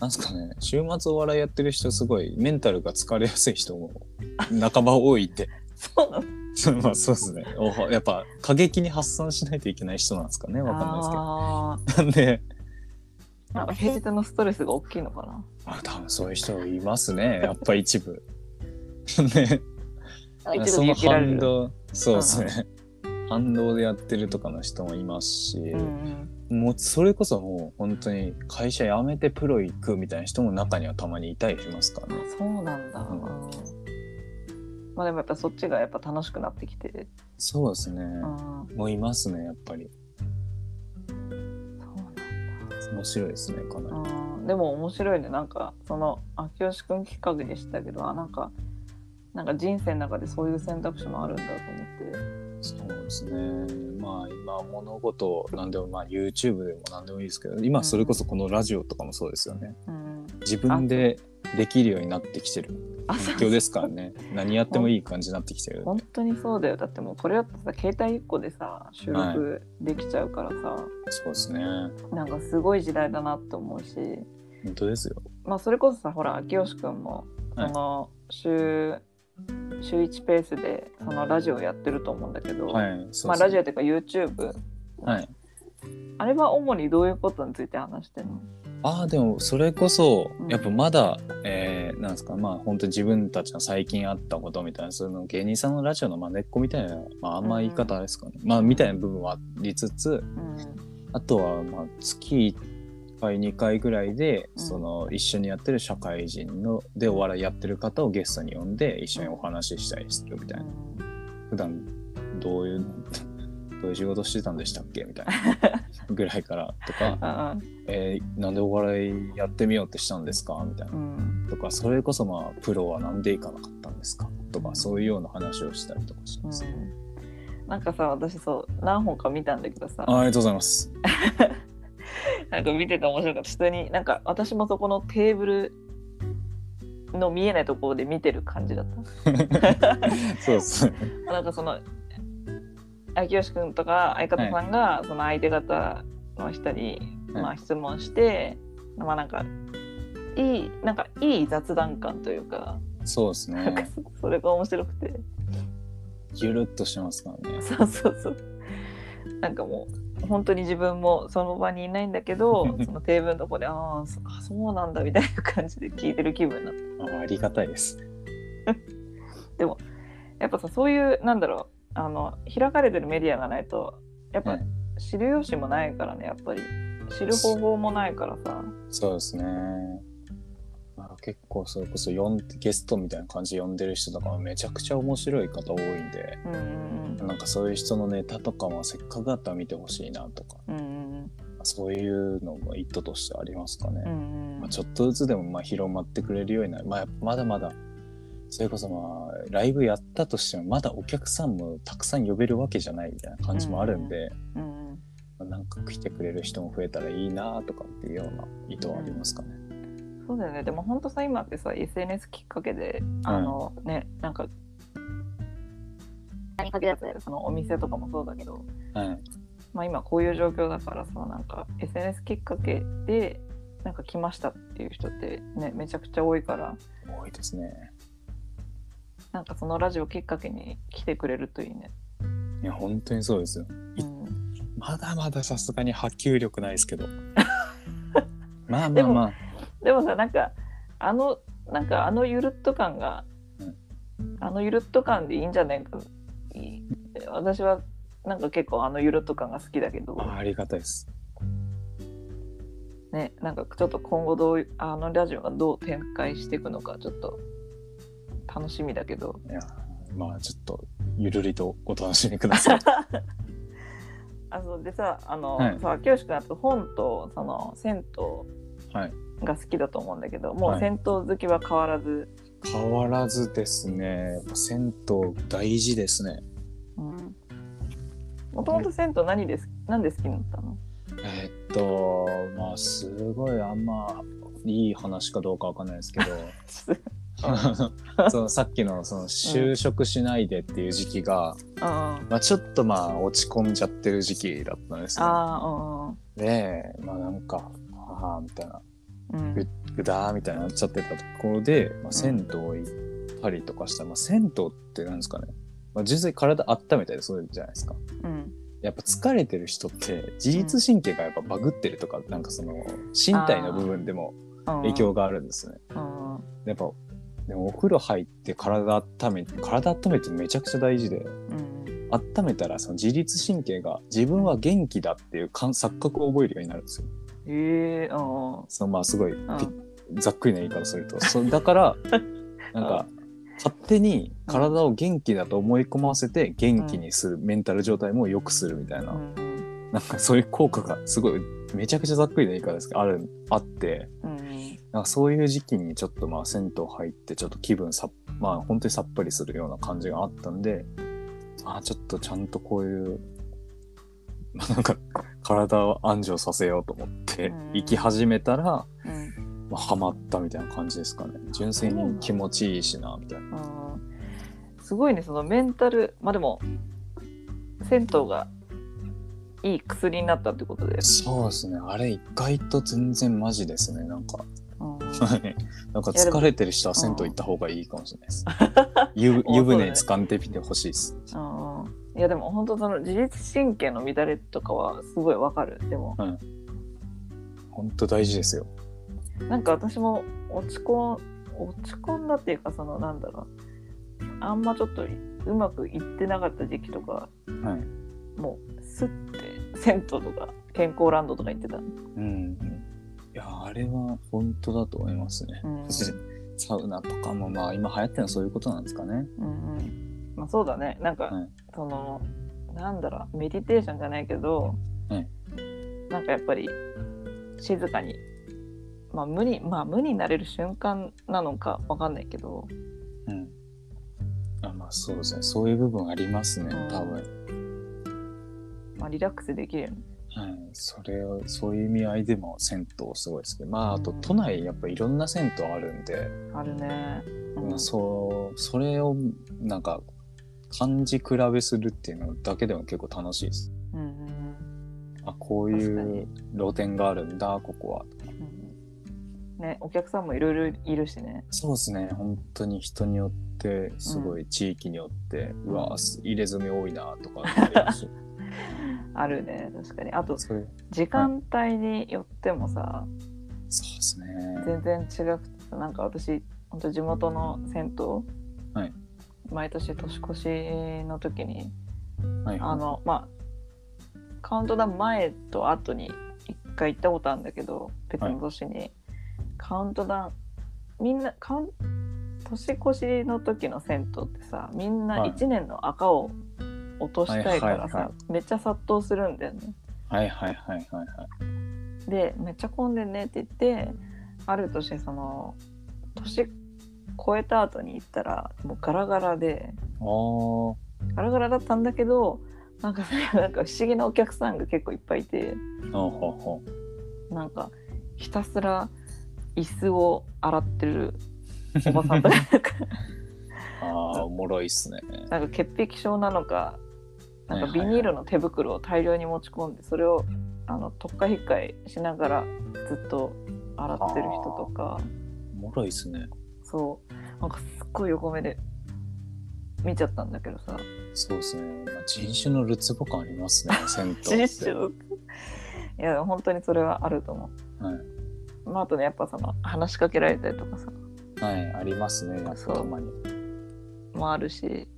なんすかね。週末お笑いやってる人すごいメンタルが疲れやすい人も (laughs) 半ば多いって。(laughs) そうなの (laughs) まあそうですね。おやっぱ過激に発散しないといけない人なんですかね。わかんないですけど。あなんで。ーなんか平日のストレスが大きいのかな。あ多分そういう人いますね。やっぱ一部。(laughs) ね。その反動。そうですね、反動でやってるとかの人もいますし、うんもうそれこそもう本当に会社辞めてプロ行くみたいな人も中にはたまにいたりしますからね。うん、そうなんだ、うんうんまあでもやっぱそっちがやっぱ楽しくなってきて、そうですね、うん、もういますねやっぱり。そうなん面白いですねかなり、うん。でも面白いねなんかその秋吉くん企画でしたけどあなんかなんか人生の中でそういう選択肢もあるんだと思って。そうですね。まあ今物事何でもまあ YouTube でも何でもいいですけど今それこそこのラジオとかもそうですよね。うん。自分でできるようになってきてるあ環境ですからね。(laughs) 何やってもいい感じになってきてる本当にそうだよ。だってもうこれだってさ携帯1個でさ収録できちゃうからさ、そうですね。なんかすごい時代だなって思うし。本当ですよ。まあそれこそさほら秋吉くんもそはい。の週、週1ペースでそのラジオやってると思うんだけど、はいまあラジオっていうか YouTube はい。あれは主にどういうことについて話してるの？ああでもそれこそうん。やっぱまだ、えーなんですかまあ本当自分たちの最近あったことみたいなそういうの芸人さんのラジオのまねっこみたいな、まあ、あんま言い方ですかね、まあみたいな部分はありつつうん。あとはまあ月1回2回ぐらいで、うん。その一緒にやってる社会人のでお笑いやってる方をゲストに呼んで一緒にお話ししたりするみたいな、普段どういうどういう仕事してたんでしたっけ？みたいな (laughs) ぐらいからとか、あえーなんでお笑いやってみようってしたんですか？みたいな。う。ん。とかそれこそまあプロはなんで行かなかったんですかとかうん。そういうような話をしたりとかしうます、ん。なんかさ私そう何本か見たんだけどさ。あありがとうございます。(laughs) なんか見てて面白かった。普通になんか私もそこのテーブルの見えないところで見てる感じだった。(laughs) そうですね。(laughs) なんかその秋吉くんとか相方さんがその相手方の人に、はい。まあ、質問して、まあなんかいいなんかいい雑談感というか、そうですなんかねそそれが面白くて。ゆるっとしてますからね。そうそうそう。なんかもう本当に自分もその場にいないんだけど (laughs) そのテーブルのとこでああそうなんだみたいな感じで聞いてる気分になってあありがたいです。(laughs) やっぱさそういうなんだろあの開かれてるメディアがないとやっぱはい。知る由もないからねやっぱり。知る方法もないからさ。そうですね。まあ、結構それこそ呼んゲストみたいな感じで呼んでる人とかもめちゃくちゃ面白い方多いんで、うんうんなんかそういう人のネタとかもせっかくだったら見てほしいなとか、うんうんそういうのも意図としてありますかね。うんうん。まあ、ちょっとずつでもまあ広まってくれるようになる。まあ、まだまだ、それこそまあ、ライブやったとしても、まだお客さんもたくさん呼べるわけじゃないみたいな感じもあるんで、うんうんまあなんか来てくれる人も増えたらいいなとかっていうような意図はありますかね。そうだよねでも本当さ今ってさ SNS きっかけであの、ねなんかそのお店とかもそうだけど、はい。まあ、今こういう状況だからさなんか SNS きっかけでなんか来ましたっていう人ってねめちゃくちゃ多いから多いですね。なんかそのラジオきっかけに来てくれるといいね。いや、本当にそうですよ。うん、まだまださすがに波及力ないですけど。(laughs) まあまあまあ。でもさなんかあのなんかあのゆるっと感が、うんあのゆるっと感でいいんじゃないか私はなんか結構あのゆるっと感が好きだけどあありがたいです。ねなんかちょっと今後どういあのラジオがどう展開していくのかちょっと楽しみだけど。いや、まあちょっと、ゆるりとお楽しみください。(laughs) あそうでさあの、はい。さ清志君あと本とその銭はい。湯が好きだと思うんだけどもうはい銭湯好きは変わらず、変わらずですね、銭湯大事ですね。うん。もともと銭湯何です何で好きになったの？えーっと、まあすごいあんまいい話かどうかわかんないですけど、(laughs) (laughs) そのさっきのその就職しないでっていう時期が、うん。あまあちょっとまあ落ち込んじゃってる時期だったんですね。あで、まあなんか、はあみたいな、うん。うんぐぐだーみたいになっちゃってたところで、まあ、銭湯行ったりとかしたら、まあ、銭湯ってなんですかね、まあ、純粋に体温めたりそうじゃないですか。うん。やっぱ疲れてる人って自律神経がやっぱバグってるとか、なんかその身体の部分でも影響があるんですね。うん。やっぱでもお風呂入って体温め体温めてめちゃくちゃ大事でうん。温めたらその自律神経が自分は元気だっていう感錯覚を覚えるようになるんですよ。へえうんそのまあすごいざっくりな言い方するとそうだから (laughs) なんか勝手に体を元気だと思い込ませて元気にする、メンタル状態も良くするみたいな、うん。なんかそういう効果がすごいめちゃくちゃざっくりな言い方ですけどあるあってうんなんかそういう時期にちょっとまあ銭湯入ってちょっと気分さまあ本当にさっぱりするような感じがあったんであちょっとちゃんとこういうまあ (laughs) なんか体を安定させようと思ってうん。生き始めたら、うん。まあ、ハマったみたいな感じですかね。純粋に気持ちいいしなみたいな。うんすごいねそのメンタルまあでも銭湯がいい薬になったってことで、そうですね。あれ意外と全然マジですね。なんかなんか疲れてる人は銭湯行った方がいいかもしれないです。(laughs) 湯船掴んでみてほしいです。うん。いやでも本当その自律神経の乱れとかはすごいわかる。でも。本当大事ですよ。なんか私も落ち込ん落ち込んだっていうかそのなんだろう。あんまちょっとうまくいってなかった時期とかはい。もうスッて銭湯とか健康ランドとか行ってた。のうんいやあれは本当だと思いますね、うん。(laughs) サウナとかもまあ今流行ってるのはそういうことなんですかね。うんうん。まあそうだね。なんか、はい。そのなんだろう。メディテーションじゃないけど、はい。なんかやっぱり静かに。まあ無にまあ無になれる瞬間なのかわかんないけど。うん。あまあそうですね。そういう部分ありますねうん。多分、まあリラックスできるよねはい、それをそういう意味合いでも銭湯すごいですけどまああとうん都内やっぱいろんな銭湯あるんで、あるね、うん。そうそれをなんか感じ比べするっていうのだけでも結構楽しいです。うんうんあこういう露店があるんだここは。うんうん。ねお客さんもいろいろいるしね。そうですね。本当に人によってすごい地域によって、うわ入れ墨多いなとかありますし (laughs) あるね確かに。あと時間帯によってもさ、そうですね。全然違くてさなんか私本当地元の銭湯、はい。毎年年越しの時にはいはい。あのまあカウントダウン前と後に一回行ったことあるんだけど別の年に、カウントダウンみんなカウン年越しの時の銭湯ってさみんなはい。1年の赤を落としたいからさ、はいはいはめっちゃ殺到するんだよね。はいはいはいはいはい。でめっちゃ混んでんねって言ってある年その年越えた後に行ったらもうガラガラでガラガラだったんだけどなんか (laughs) なんか不思議なお客さんが結構いっぱいいてなんかひたすら椅子を洗ってるおばさんとか。(laughs) ああおもろいっすね。なんか潔癖症なのかなんかビニールの手袋を大量に持ち込んでそれをあの特化引っかえしながらずっと洗ってる人とか。おもろいっすね。そう。なんかすっごい横目で見ちゃったんだけどさ。そうですね、まあ、人種のるつぼ感ありますね銭湯って。(laughs) 実習いや本当にそれはあると思はい、う、まあ、あとねやっぱその話しかけられたりとかさはい、ありますねやっぱたまにもあるし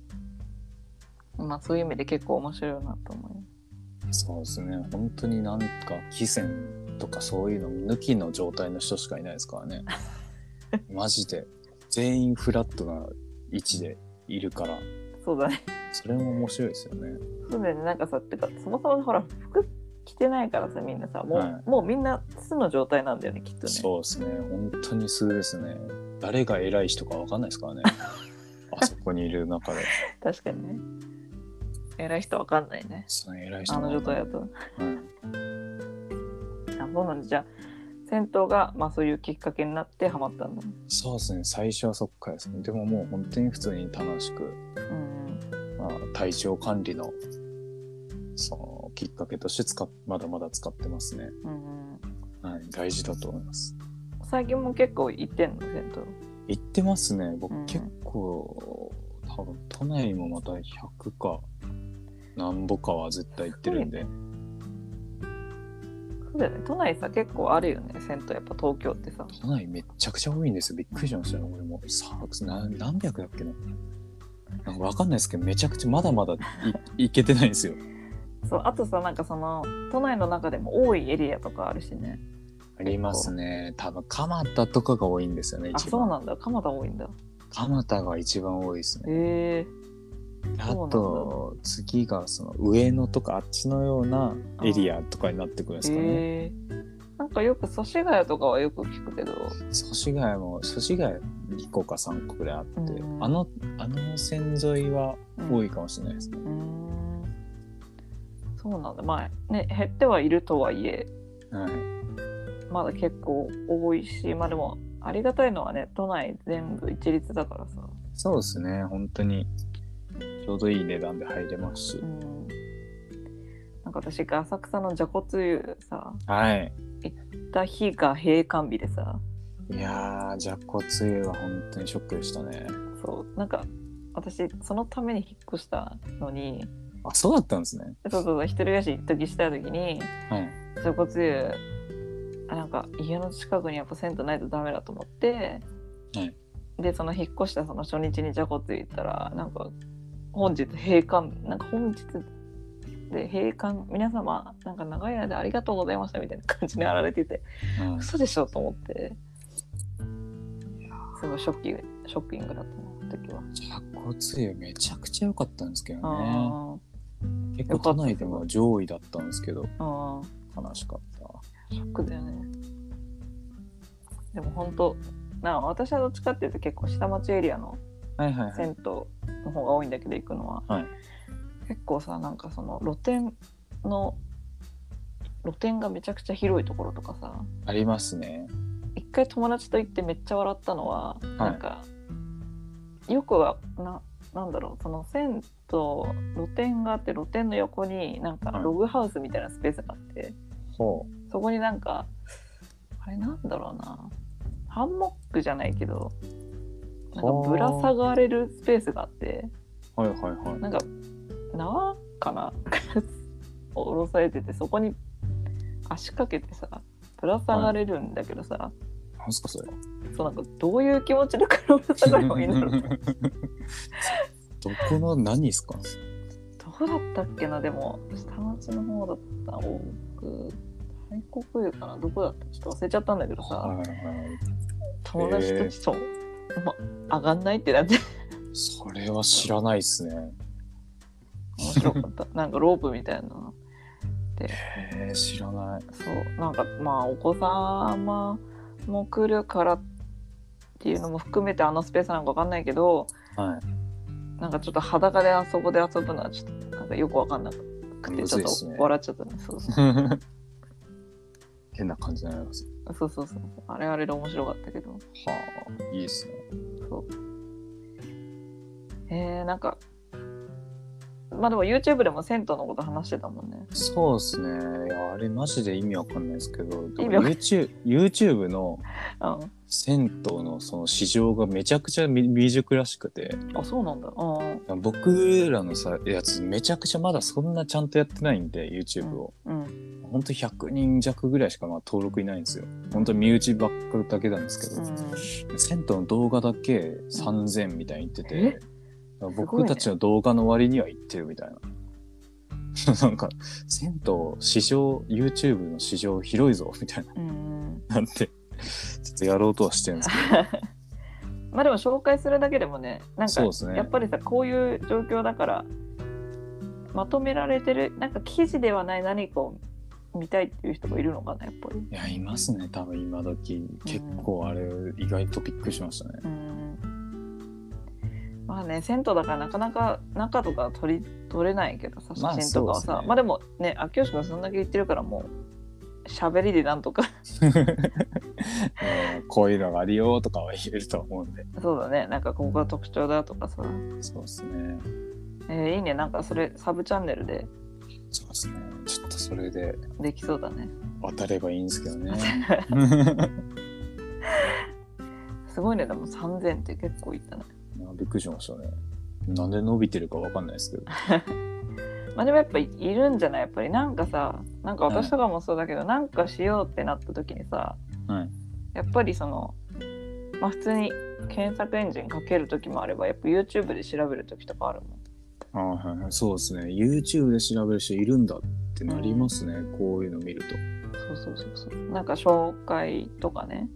まあそういう意味で結構面白いなと思うそうですね。本当になんか貴船とかそういうの抜きの状態の人しかいないですからね。(laughs) マジで。全員フラットな位置でいるから。そうだね。それも面白いですよね。そうだよね。なんかさてかそもそもほら服着てないからさみんなさもう,、はい。もうみんな素の状態なんだよねきっとね。そうですね。本当に素ですね。誰が偉い人かわかんないですからね。(laughs) あそこにいる中で。確かにね偉い人わかんないね。その偉い人あの状態だと、あそうなんだ。じゃあ銭湯が、まあ、そういうきっかけになってハマったんだねそうですね。最初はそっからですね。でももう本当に普通に楽しく、うんまあ、体調管理のそのきっかけとして使っまだまだ使ってますね、うんはい、大事だと思います。最近も結構行ってんの銭行ってますね。僕、うん。結構多分都内もまた100かなんぼかは絶対行ってるんで、湯そうだよね。都内さ結構あるよね。銭湯やっぱ東京ってさ。都内めっちゃくちゃ多いんですよ。びっくりしましたよ。俺も。さな何百だっけな。なんかわかんないですけどめちゃくちゃまだまだい (laughs) 行けてないんですよ。そうあとさなんかその都内の中でも多いエリアとかあるしね。ありますね。多分蒲田とかが多いんですよねあ一番。そうなんだ。蒲田多いんだ。蒲田が一番多いですね。へえあと次がその上野とかあっちのようなエリアとかになってくるんですかね。なんかよく祖師ヶ谷とかはよく聞くけど。祖師ヶ谷も祖師ヶ谷2個か3個ぐらいあって、うん。あのあの線沿いは多いかもしれないですね。うーん。そうなんだ。まあね減ってはいるとはいえはい、まだ結構多いしまあでもありがたいのはね都内全部一律だからさ。そうですね本当にちょうどいい値段で入れますし。う、ん。なんか私が浅草のじゃこつゆさはい。行った日が閉館日でさ。いやーじゃこつゆは本当にショックでしたね。そう。なんか私そのために引っ越したのにあそうだったんですね。そうそうそう一人暮らし一時した時にはい。じゃこつゆあなんか家の近くにやっぱ銭湯ないとダメだと思って、はい。でその引っ越したその初日にじゃこつゆ行ったらなんか本日閉館なんか本日で閉館皆様なんか長い間ありがとうございましたみたいな感じにあられててうん。嘘でしょと思って。すごいショッキングショッキングだったな時は。じゃこつゆめちゃくちゃ良かったんですけどね。あ結構都内でも上位だったんですけど悲しかった。ショックだよね。でも本当な私はどっちかっていうと結構下町エリアのはいはいはい。銭湯の方が多いんだけど行くのは、はい。結構さなんかその露店の露店がめちゃくちゃ広いところとかさありますね。一回友達と行ってめっちゃ笑ったのは、なんかよくはななんだろうその銭湯露店があって露店の横になんかはい。ログハウスみたいなスペースがあって、ほそこになんかあれなんだろうなハンモックじゃないけどなんかぶら下がれるスペースがあってうはいはいはい。なんか縄かな？(laughs) 下ろされててそこに足かけてさぶら下がれるんだけどさ、なんすかそれ。そうなんかどういう気持ちでぶら下がればいいんだろう (laughs) どこの何ですか？どうだったっけな？でも下町の方だった。多く太鼓湯かな？どこだったちょっと忘れちゃったんだけどさ、はいはい。友達とそう、ま、上がんないってなってそれは知らないっすね。面白かった (laughs) なんかロープみたいなのえー、知らない。そうなんかまあお子様も来るからっていうのも含めてあのスペースなんかわかんないけどはい。なんかちょっと裸であそこで遊ぶのはちょっとなんかよくわかんなくてちょっと笑っちゃったねそうそう (laughs) (laughs) 変な感じになります。そうそうそう。あれあれで面白かったけど。はあ、いいですね。そう。えー、なんかまあでも YouTube でも銭湯のこと話してたもんね。そうですね。いや、あれマジで意味わかんないですけど、意味わかん YouTube, YouTube のうん。銭湯のその市場がめちゃくちゃ未未熟らしくて、あそうなんだ。うん僕らのさ、やつめちゃくちゃまだそんなちゃんとやってないんで、YouTube を。うん。ほん。と100人弱ぐらいしかまあ登録いないんですよ。ほんと身内ばっかりだけなんですけど、うん銭湯の動画だけ3000みたいに言ってえ？て、僕たちの動画の割には言ってるみたいな。(laughs) なんか、銭湯市場、YouTube の市場広いぞ、みたいな。うんなんて、ちょっとやろうとはしてるんですけ (laughs) まあでも紹介するだけでもねなんかやっぱりさこういう状況だからまとめられてるなんか記事ではない何かを見たいっていう人がいるのかなやっぱり。ど。いや、いますね、多分今時。結構あれ、意外とびっくりしましたね。うん。まあね銭湯だからなかなか中とか撮り撮れないけどさまあ写真とかはさ、そうですね。まあでもね秋吉君そんだけ言ってるからもう喋りでなんとか。(laughs) うんこういうのがあるよとかは言えると思うんで。そうだね。なんかここが特徴だとかさ、そうですね。えーいいね。なんかそれサブチャンネルで。そうですね。ちょっとそれで。できそうだね。渡ればいいんですけどね。(laughs) すごいね。でも3000って結構いったねびっくりしましたね。なんで伸びてるかわかんないですけど。(laughs) まあでもやっぱいいるんじゃない？やっぱりなんかさなんか私とかもそうだけど、なんかしようってなった時にさはい。やっぱりそのまあ普通に検索エンジンかける時もあればやっぱ YouTube で調べる時とかあるもんあはいはい、そうですね。YouTube で調べる人いるんだってなりますね。こういうの見ると。そうそうそうそうなんか紹介とかね、はい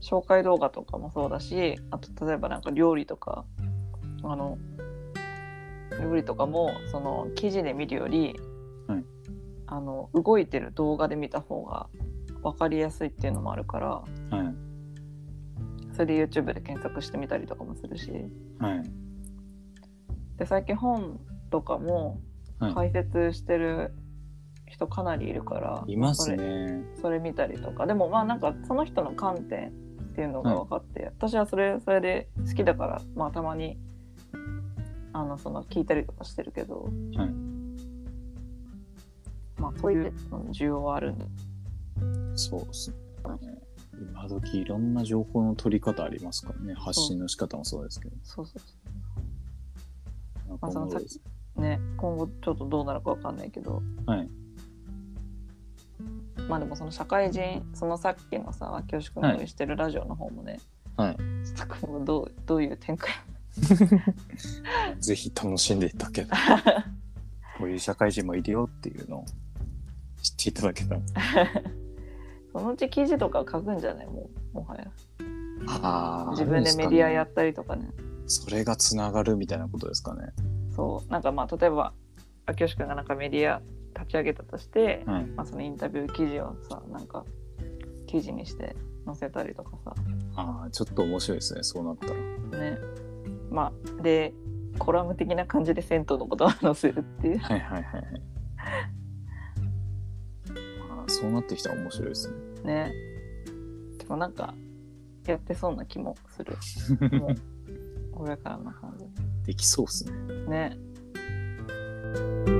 紹介動画とかもそうだしあと例えばなんか料理とかあの料理とかもその記事で見るより、はいあの動いてる動画で見た方が分かりやすいっていうのもあるからはい。それで YouTube で検索してみたりとかもするしはい。で最近本とかもはい解説してる人かなりいるから、いますね。それ見たりとかでもまあなんかその人の観点っていうのが分かって、私はそれそれで好きだからまあたまにあのその聞いたりとかしてるけど、はいまあそういう需要はあるんでそうですね。今時いろんな情報の取り方ありますからね。発信の仕方もそうですけど。そうそうそなんかまあそのおもろいですうね今後ちょっとどうなるか分かんないけどはい。まあでもその社会人そのさっきのさ秋吉君がしてるラジオの方もね、はい。ちょっと今後どうどういう展開？(laughs) ぜひ楽しんでいただけたら。こういう社会人もいるよっていうのを知っていただけたら。(laughs) そのうち記事とか書くんじゃない？もうもはやああ自分でメディアやっったりとかねそれがつながるみたいなことですかね。そうなんかまあ例えば秋吉君がなんかメディア立ち上げたとして、はい。まあ、そのインタビュー記事をさなんか記事にして載せたりとかさああ、ちょっと面白いですね。そうなったら。ねまあでコラム的な感じで銭湯のことを載せるっていうはいはいはいはい。まあ、そうなってきたら面白いですね。ねでもなんかやってそうな気もする (laughs) これからの感できそうですね。じね